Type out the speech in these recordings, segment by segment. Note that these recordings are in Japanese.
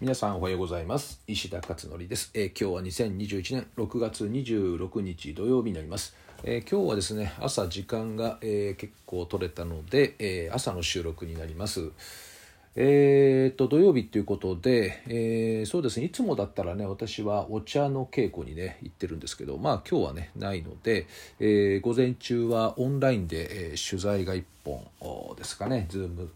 皆さんおはようございます。石田勝則です、えー、今日は2021年6月26日土曜日になります、えー、今日はですね朝時間が、えー、結構取れたので、え朝の収録になります。えー、と土曜日ということで、え、そうですねいつもだったらね私はお茶の稽古にね行ってるんですけどまあ今日はねないので、え、午前中はオンラインで、え、取材が1本ですかねズーム、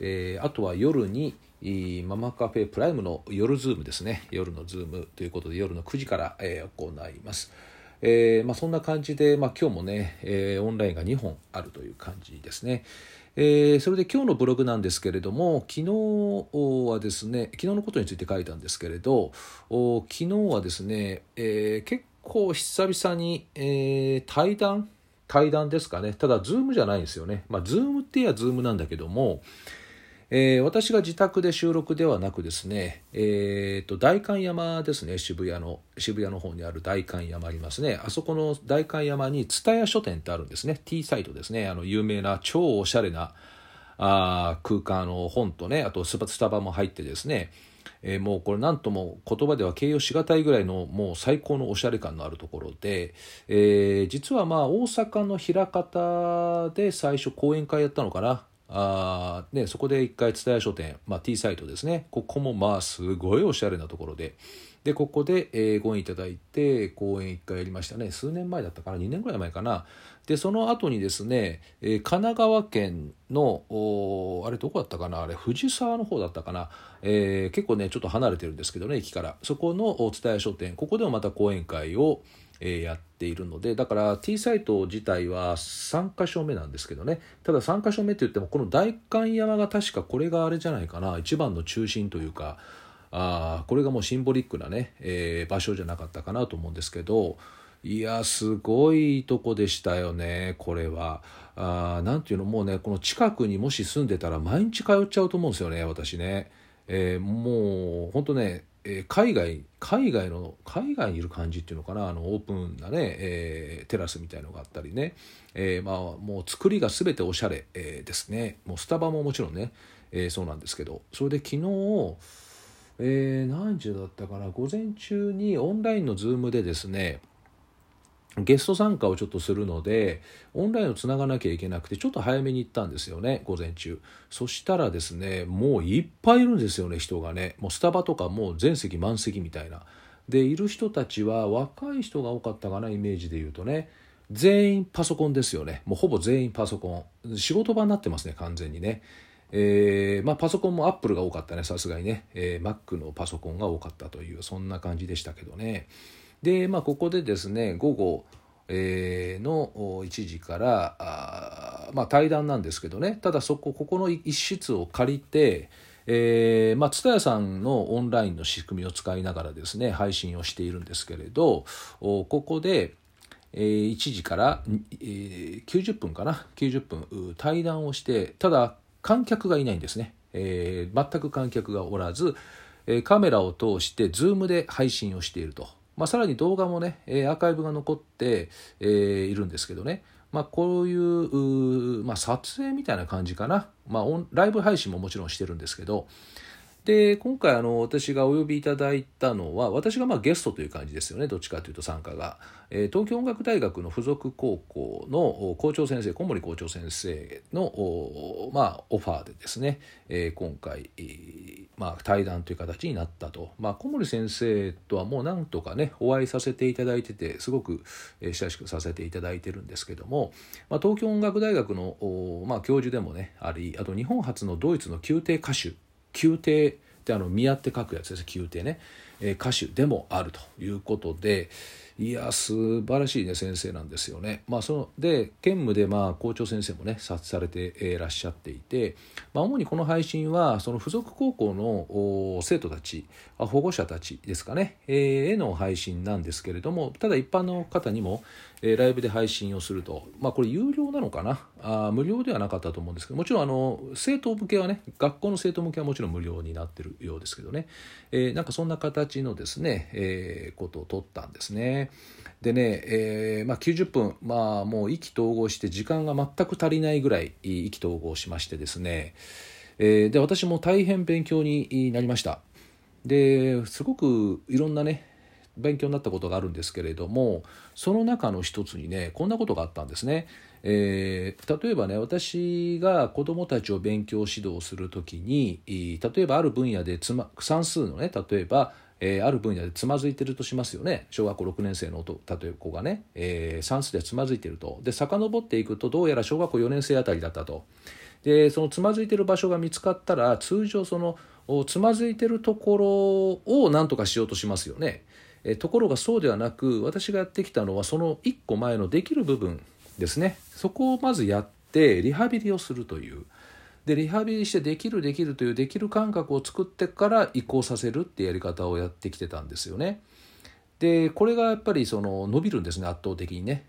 え、あとは夜にママカフェプライムの夜ズームですね夜のズームということで夜の9時から、えー、行います。えーまあ、そんな感じで、まあ、今日もね、えー、オンラインが2本あるという感じですね。えー、それで今日のブログなんですけれども昨日はですね昨日のことについて書いたんですけれど昨日はですね、えー、結構久々に、えー、対談？対談ですかねただズームじゃないんですよねまあズームって言えばズームなんだけどもえー、私が自宅で収録ではなくですね、えーと、代官山ですね渋谷の渋谷の方にある代官山ありますね。あそこの代官山に蔦屋書店ってあるんですね。T サイトですね。あの有名な超おしゃれなあ空間の本とねあとスタバも入ってですね。えー、もうこれ何とも言葉では形容しがたいぐらいのもう最高のおしゃれ感のあるところで、えー、実はまあ大阪の枚方で最初講演会やったのかな。あね、そこで一回蔦屋書店、まあ、T サイトですね。ここもまあすごいおしゃれなところで。でここで、ご縁いただいて講演一回やりましたね。数年前だったかな？2年ぐらい前かな。でその後にですね、神奈川県のあれどこだったかな？あれ藤沢の方だったかな、えー、結構ねちょっと離れてるんですけどね駅から。そこの蔦屋書店。ここでもまた講演会をえやっているのでだから T サイト自体は3箇所目なんですけどねただ3箇所目って言ってもこの代官山が確かこれがあれじゃないかな一番の中心というかあこれがもうシンボリックなね、えー、場所じゃなかったかなと思うんですけどいやすごいとこでしたよねこれは。あなんていうのもうねこの近くにもし住んでたら毎日通っちゃうと思うんですよね私ね。えー、もう本当ねえー、海外海外の海外にいる感じっていうのかな？あのオープンなね、えー、テラスみたいのがあったりね、えー、まあもう作りが全ておしゃれ、え、ですね。もうスタバももちろんね、え、そうなんですけど。それで昨日えー、何時だったかな？午前中にオンラインのズームでですねゲスト参加をちょっとするのでオンラインをつながなきゃいけなくてちょっと早めに行ったんですよね午前中。そしたらですねもういっぱいいるんですよね人がね。もうスタバとかもう全席満席みたいな。でいる人たちは若い人が多かったかなイメージで言うとね。全員パソコンですよね。もうほぼ全員パソコン。仕事場になってますね完全にね。えーまあ、パソコンもアップルが多かったねさすがにね、えー、Mac のパソコンが多かったというそんな感じでしたけどね。で、まあ、ここでですね午後、えー、の1時からあ、まあ、対談なんですけどね。ただそこここの一室を借りてえーまあ、蔦屋さんのオンラインの仕組みを使いながらですね配信をしているんですけれどここで、えー、1時から、えー、90分かな？90分対談をしてただ観客がいないんですね、えー、全く観客がおらず、え、カメラを通して Zoom で配信をしていると。まあ、さらに動画もね、えアーカイブが残って、えいるんですけどね、まあ、こういうまあ、撮影みたいな感じかな、まあ、ライブ配信ももちろんしてるんですけど、で今回あの私がお呼びいただいたのは私がまあゲストという感じですよねどっちかというと参加が、えー、東京音楽大学の附属高校の校長先生小森校長先生のまあ、オファーでですね、えー、今回、まあ、対談という形になったと、まあ、小森先生とはもうなんとかねお会いさせていただいててすごく親しくさせていただいてるんですけども、まあ、東京音楽大学の、まあ、教授でもねありあと日本初のドイツの宮廷歌手宮廷ってあの宮って書くやつです宮廷ね、歌手でもあるということでいや素晴らしいね先生なんですよね。まあ、そので兼務でまあ校長先生もね察されていらっしゃっていて、まあ、主にこの配信はその付属高校の生徒たち保護者たちですかね、えー、への配信なんですけれどもただ一般の方にも、ライブで配信をすると、まあ、これ有料なのかな？あ無料ではなかったと思うんですけどもちろんあの生徒向けはね学校の生徒向けはもちろん無料になってるようですけどね、えー、なんかそんな形のですね、えー、ことを取ったんですね。でね、えーまあ、90分、まあ、もう意気投合して時間が全く足りないぐらい意気投合しましてですね、えー、で私も大変勉強になりました。ですごくいろんなね勉強になったことがあるんですけれどもその中の一つにねこんなことがあったんですね。えー、例えばね私が子どもたちを勉強指導する時に例えばある分野でつ、ま、算数のね例えば、えー、ある分野でつまずいてるとしますよね。小学校6年生の例えば子がね、えー、算数でつまずいてると。で遡っていくとどうやら小学校4年生あたりだったと。でそのつまずいてる場所が見つかったら通常そのつまずいてるところを何とかしようとしますよね。えところがそうではなく私がやってきたのはその1個前のできる部分ですね。そこをまずやってリハビリをするという。でリハビリしてできるできるというできる感覚を作ってから移行させるってやり方をやってきてたんですよね。でこれがやっぱりその伸びるんですね圧倒的にね。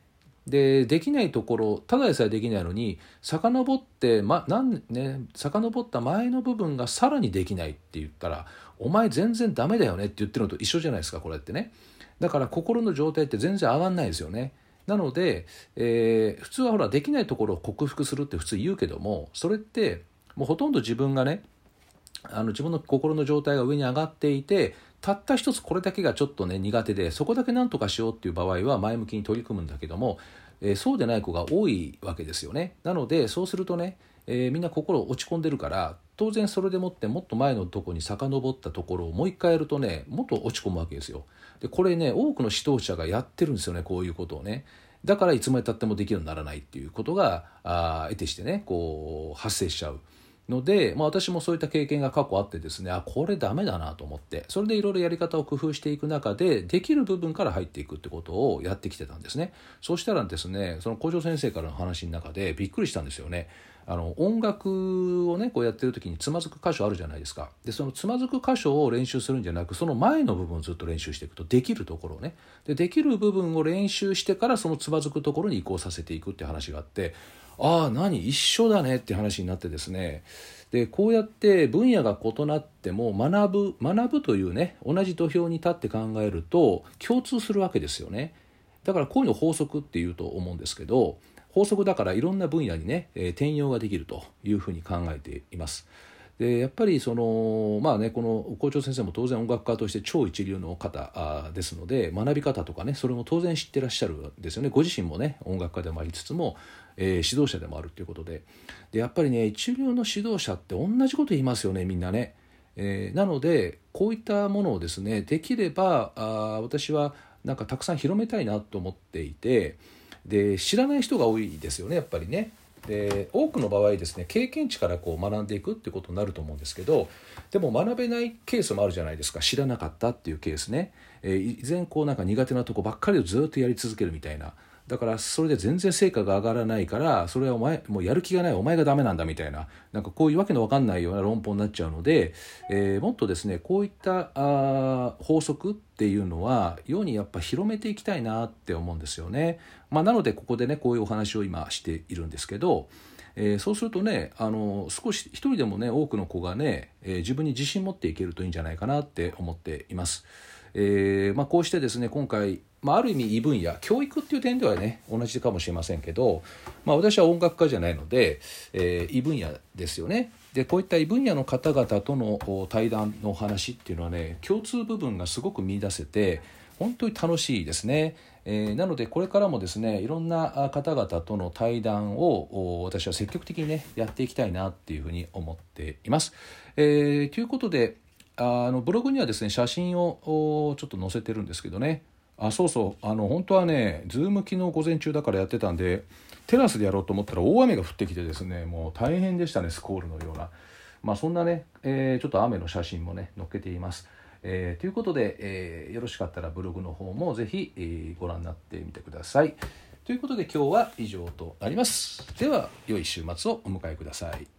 でできないところただでさえできないのに遡って、まなんね、遡った前の部分がさらにできないって言ったらお前全然ダメだよねって言ってるのと一緒じゃないですかこれってねだから心の状態って全然上がんないですよねなので、えー、普通はほらできないところを克服するって普通言うけどもそれってもうほとんど自分がねあの自分の心の状態が上に上がっていてたった一つこれだけがちょっとね苦手でそこだけ何とかしようっていう場合は前向きに取り組むんだけども、えー、そうでない子が多いわけですよね。なのでそうするとね、えー、みんな心落ち込んでるから当然それでもってもっと前のとこに遡ったところをもう一回やるとねもっと落ち込むわけですよ。でこれね多くの指導者がやってるんですよねこういうことをね。だからいつまでたってもできるようにならないっていうことがあ得てしてねこう発生しちゃう。ので、まあ、私もそういった経験が過去あってですねあこれダメだなと思って。それでいろいろやり方を工夫していく中でできる部分から入っていくってことをやってきてたんですね。そうしたらですねその校長先生からの話の中でびっくりしたんですよね。あの音楽をねこうやってる時につまずく箇所あるじゃないですか。でそのつまずく箇所を練習するんじゃなくその前の部分をずっと練習していくとできるところをね。でできる部分を練習してからそのつまずくところに移行させていくって話があってああ何？一緒だねって話になってですね。でこうやって分野が異なっても学ぶ学ぶというね同じ土俵に立って考えると共通するわけですよね。だからこういうの法則っていうと思うんですけど法則だからいろんな分野にね、え転用ができるというふうに考えています。でやっぱりそのまあねこの校長先生も当然音楽家として超一流の方ですので学び方とかねそれも当然知ってらっしゃるんですよねご自身もね音楽家でもありつつも、えー、指導者でもあるということででやっぱりね一流の指導者って同じこと言いますよねみんなね。えー、なのでこういったものをですねできればあ私はなんかたくさん広めたいなと思っていてで知らない人が多いですよねやっぱりね。で多くの場合ですね経験値からこう学んでいくってことになると思うんですけどでも学べないケースもあるじゃないですか。知らなかったっていうケースね、えー、依然こうなんか苦手なとこばっかりをずっとやり続けるみたいな。だからそれで全然成果が上がらないからそれはお前もうやる気がないお前がダメなんだみたいななんかこういうわけのわかんないような論法になっちゃうので、えー、もっとですねこういったあ法則っていうのは世にやっぱ広めていきたいなって思うんですよね。まあ、なのでここでねこういうお話を今しているんですけど、えー、そうするとねあの少し一人でもね多くの子がね、えー、自分に自信持っていけるといいんじゃないかなって思っています。えーまあ、こうしてですね今回まあ、ある意味異分野教育っていう点ではね同じかもしれませんけど、まあ、私は音楽家じゃないので、えー、異分野ですよね。でこういった異分野の方々との対談のお話っていうのはね共通部分がすごく見出せて本当に楽しいですね。えー、なのでこれからもですねいろんな方々との対談を私は積極的にねやっていきたいなっていうふうに思っています。えー、ということであのブログにはですね写真をちょっと載せてるんですけどねあそうそうあの本当はねズーム昨日午前中だからやってたんでテラスでやろうと思ったら大雨が降ってきてですねもう大変でしたねスコールのようなまあそんなね、えー、ちょっと雨の写真もね載っけています。えー、ということで、えー、よろしかったらブログの方もぜひ、えー、ご覧になってみてください。ということで今日は以上となります。では良い週末をお迎えください。